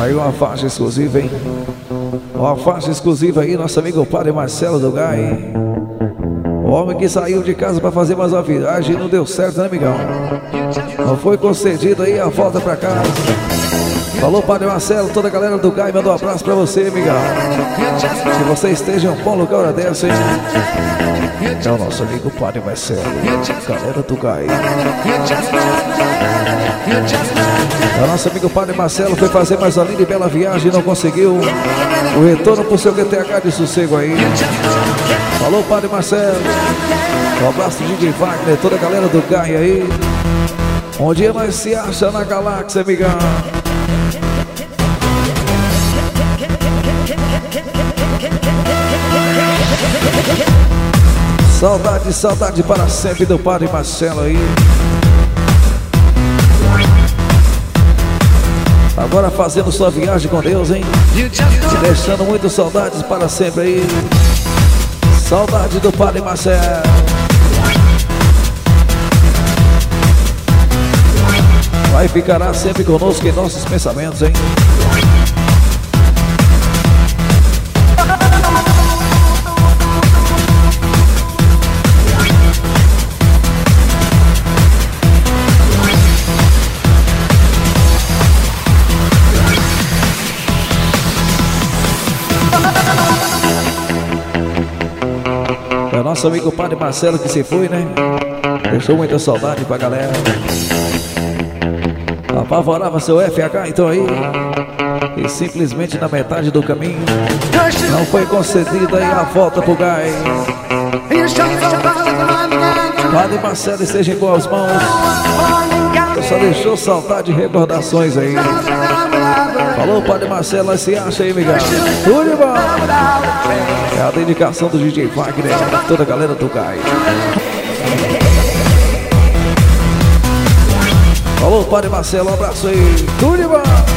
Aí uma faixa exclusiva, hein? Uma faixa exclusiva aí, nosso amigo Padre Marcelo do Gai. O homem que saiu de casa para fazer mais uma viagem não deu certo, né, amigão? Não foi concedido aí a volta para casa. Falou, Padre Marcelo, toda a galera do Gai, mandou um abraço para você, amigão. Se você esteja em um bom lugar dessa, hein? É o nosso amigo Padre Marcelo, galera do Gai. O nosso amigo Padre Marcelo foi fazer mais uma linda e bela viagem e não conseguiu o retorno pro seu GTH de sossego aí. Falou, Padre Marcelo. Um abraço do DJ Wagner, toda a galera do Gai aí. Onde nós se acha na galáxia, amigão. Saudade, saudade para sempre do Padre Marcelo aí. Agora fazendo sua viagem com Deus, hein? Deixando muito saudades para sempre aí. Saudade do Padre Marcelo. Vai ficará sempre conosco em nossos pensamentos, hein? Nosso amigo Padre Marcelo que se foi, né? Deixou muita saudade pra galera. Apavorava seu FH então aí. E simplesmente na metade do caminho não foi concedida aí a volta pro gás. Padre Marcelo esteja em boas mãos. Só deixou saudade e recordações aí. Falou, Padre Marcelo, se acha aí, migão. Tudo bom? É a dedicação do DJ Wagner, toda a galera do gás. Falou, Padre Marcelo, um abraço aí. Tudo bom?